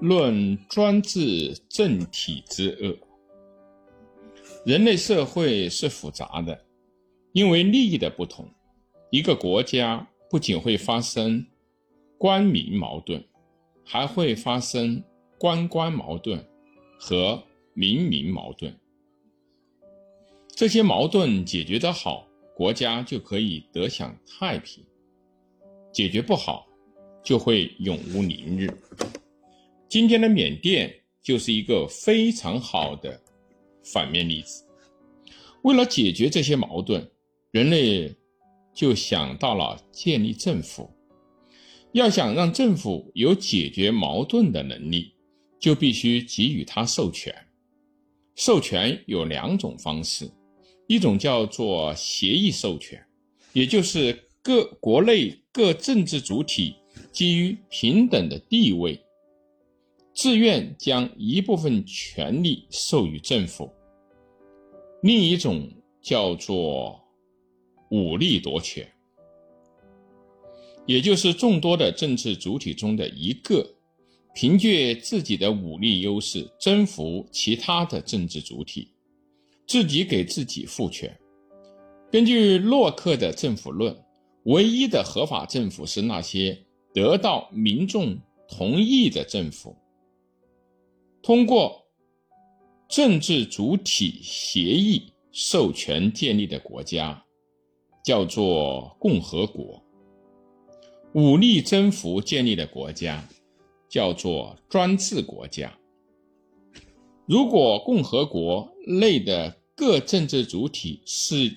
论专制政体之恶。人类社会是复杂的，因为利益的不同，一个国家不仅会发生官民矛盾，还会发生官官矛盾和民民矛盾。这些矛盾解决得好，国家就可以得享太平；解决不好，就会永无宁日。今天的缅甸就是一个非常好的反面例子。为了解决这些矛盾，人类就想到了建立政府。要想让政府有解决矛盾的能力，就必须给予他授权。授权有两种方式，一种叫做协议授权，也就是各国内各政治主体基于平等的地位。自愿将一部分权力授予政府，另一种叫做武力夺权，也就是众多的政治主体中的一个，凭借自己的武力优势征服其他的政治主体，自己给自己赋权。根据洛克的政府论，唯一的合法政府是那些得到民众同意的政府。通过政治主体协议授权建立的国家，叫做共和国；武力征服建立的国家，叫做专制国家。如果共和国内的各政治主体是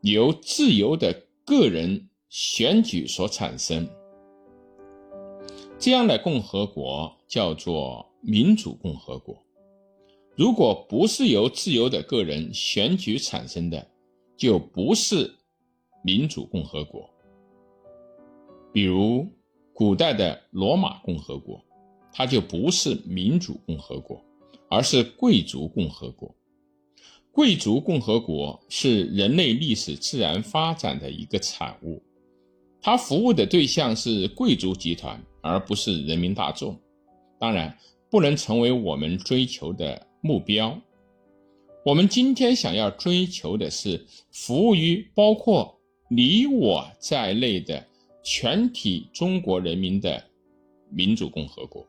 由自由的个人选举所产生，这样的共和国叫做。民主共和国，如果不是由自由的个人选举产生的，就不是民主共和国。比如古代的罗马共和国，它就不是民主共和国，而是贵族共和国。贵族共和国是人类历史自然发展的一个产物，它服务的对象是贵族集团，而不是人民大众。当然。不能成为我们追求的目标。我们今天想要追求的是服务于包括你我在内的全体中国人民的民主共和国。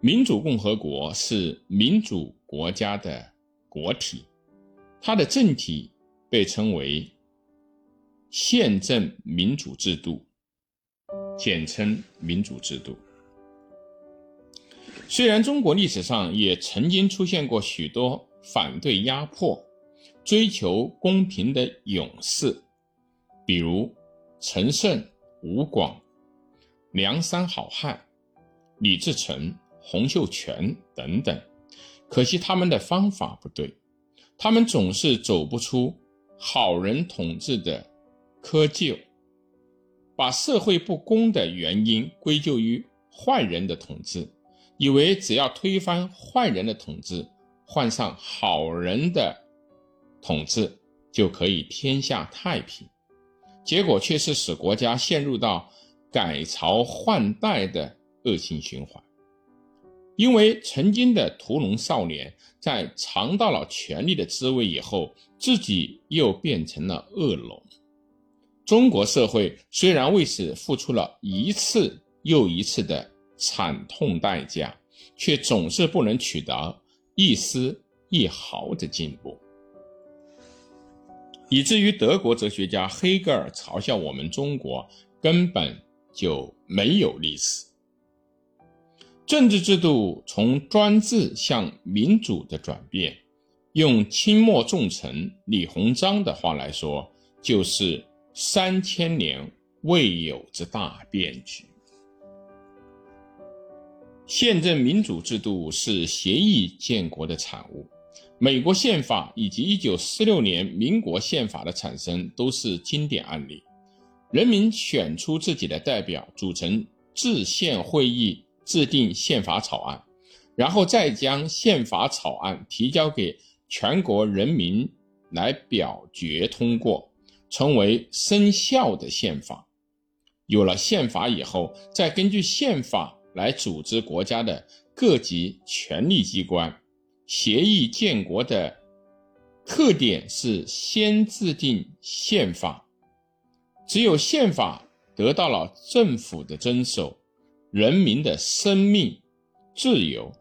民主共和国是民主国家的国体，它的政体被称为宪政民主制度，简称民主制度。虽然中国历史上也曾经出现过许多反对压迫、追求公平的勇士，比如陈胜、吴广、梁山好汉、李自成、洪秀全等等，可惜他们的方法不对，他们总是走不出好人统治的窠臼，把社会不公的原因归咎于坏人的统治。以为只要推翻坏人的统治，换上好人的统治，就可以天下太平，结果却是使国家陷入到改朝换代的恶性循环。因为曾经的屠龙少年在尝到了权力的滋味以后，自己又变成了恶龙。中国社会虽然为此付出了一次又一次的。惨痛代价，却总是不能取得一丝一毫的进步，以至于德国哲学家黑格尔嘲笑我们中国根本就没有历史。政治制度从专制向民主的转变，用清末重臣李鸿章的话来说，就是三千年未有之大变局。宪政民主制度是协议建国的产物，美国宪法以及一九四六年民国宪法的产生都是经典案例。人民选出自己的代表，组成制宪会议，制定宪法草案，然后再将宪法草案提交给全国人民来表决通过，成为生效的宪法。有了宪法以后，再根据宪法。来组织国家的各级权力机关。协议建国的特点是先制定宪法，只有宪法得到了政府的遵守，人民的生命、自由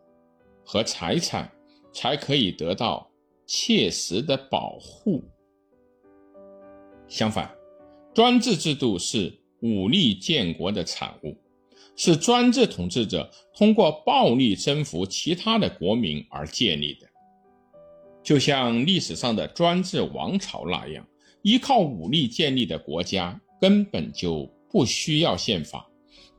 和财产才可以得到切实的保护。相反，专制制度是武力建国的产物，是专制统治者通过暴力征服其他的国民而建立的。就像历史上的专制王朝那样，依靠武力建立的国家根本就不需要宪法，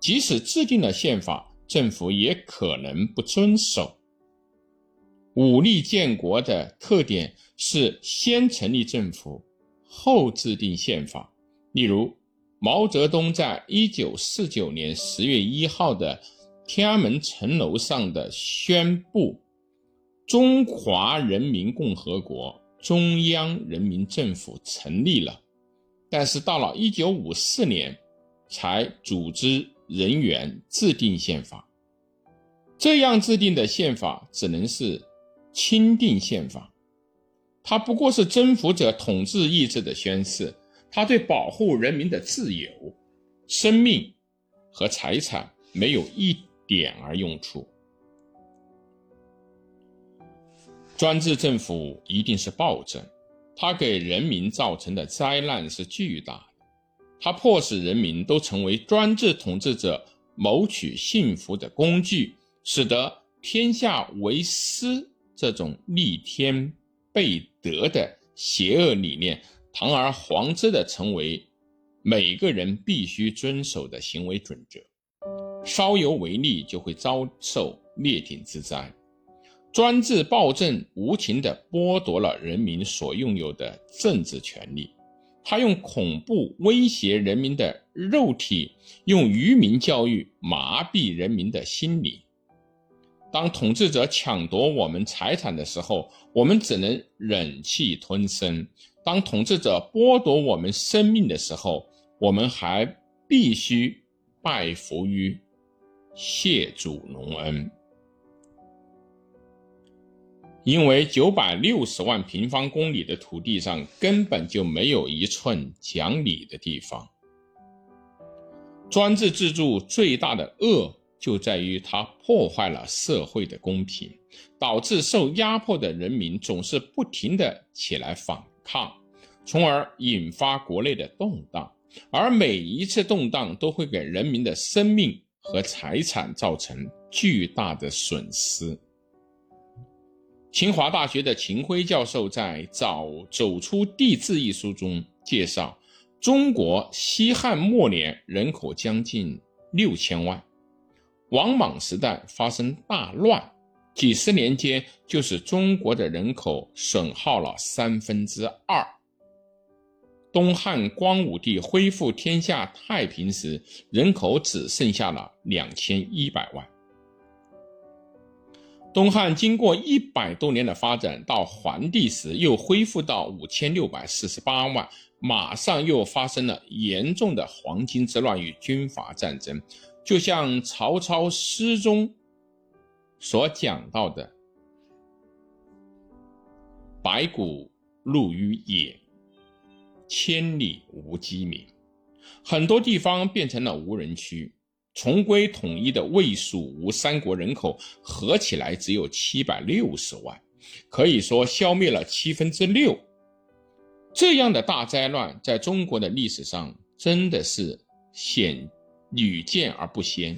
即使制定了宪法，政府也可能不遵守。武力建国的特点是先成立政府。后制定宪法，例如毛泽东在一九四九年十月一号的天安门城楼上的宣布：“中华人民共和国中央人民政府成立了。”但是到了一九五四年，才组织人员制定宪法。这样制定的宪法只能是钦定宪法。它不过是征服者统治意志的宣示，它对保护人民的自由、生命和财产没有一点儿用处。专制政府一定是暴政，它给人民造成的灾难是巨大的，它迫使人民都成为专制统治者谋取幸福的工具，使得天下为私这种逆天。背德的邪恶理念堂而皇之的成为每个人必须遵守的行为准则，稍有违逆就会遭受灭顶之灾。专制暴政无情地剥夺了人民所拥有的政治权利，他用恐怖威胁人民的肉体，用愚民教育麻痹人民的心理。当统治者抢夺我们财产的时候，我们只能忍气吞声；当统治者剥夺我们生命的时候，我们还必须拜服于谢主隆恩。因为九百六十万平方公里的土地上根本就没有一寸讲理的地方。专制制度最大的恶。就在于它破坏了社会的公平，导致受压迫的人民总是不停地起来反抗，从而引发国内的动荡。而每一次动荡都会给人民的生命和财产造成巨大的损失。清华大学的秦晖教授在《早走出地质》一书中介绍，中国西汉末年人口将近六千万。王莽时代发生大乱，几十年间就使中国的人口损耗了三分之二。东汉光武帝恢复天下太平时，人口只剩下了两千一百万。东汉经过一百多年的发展，到桓帝时又恢复到五千六百四十八万，马上又发生了严重的黄巾之乱与军阀战争。就像曹操诗中所讲到的：“白骨露于野，千里无鸡鸣。”很多地方变成了无人区。重归统一的魏、蜀、吴三国人口合起来只有七百六十万，可以说消灭了七分之六。这样的大灾乱，在中国的历史上真的是显。屡见而不鲜。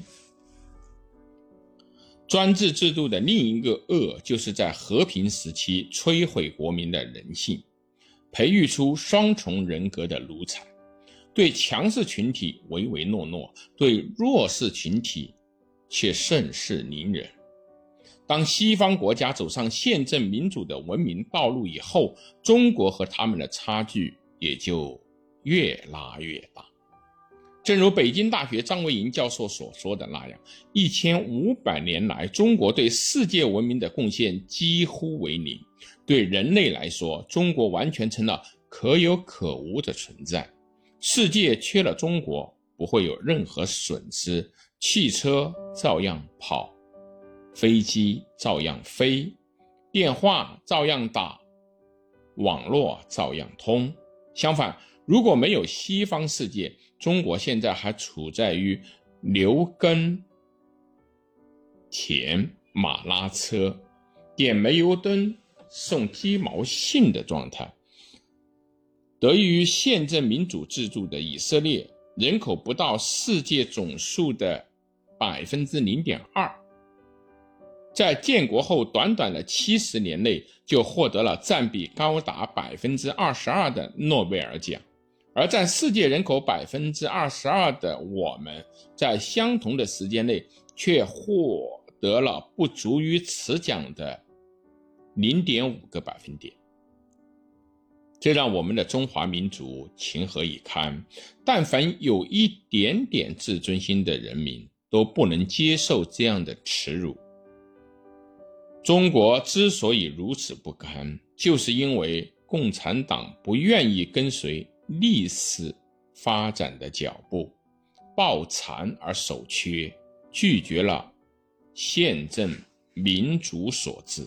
专制制度的另一个恶，就是在和平时期摧毁国民的人性，培育出双重人格的奴才，对强势群体唯唯诺诺，对弱势群体却盛世凌人。当西方国家走上宪政民主的文明道路以后，中国和他们的差距也就越拉越大。正如北京大学张维迎教授所说的那样，一千五百年来，中国对世界文明的贡献几乎为零。对人类来说，中国完全成了可有可无的存在。世界缺了中国，不会有任何损失。汽车照样跑，飞机照样飞，电话照样打，网络照样通。相反，如果没有西方世界，中国现在还处在于牛耕田、马拉车、点煤油灯、送鸡毛信的状态。得益于宪政民主制度的以色列，人口不到世界总数的百分之零点二，在建国后短短的七十年内，就获得了占比高达百分之二十二的诺贝尔奖。而占世界人口百分之二十二的我们，在相同的时间内，却获得了不足于此奖的零点五个百分点。这让我们的中华民族情何以堪？但凡有一点点自尊心的人民，都不能接受这样的耻辱。中国之所以如此不堪，就是因为共产党不愿意跟随历史发展的脚步，抱残而守缺，拒绝了宪政民主所致。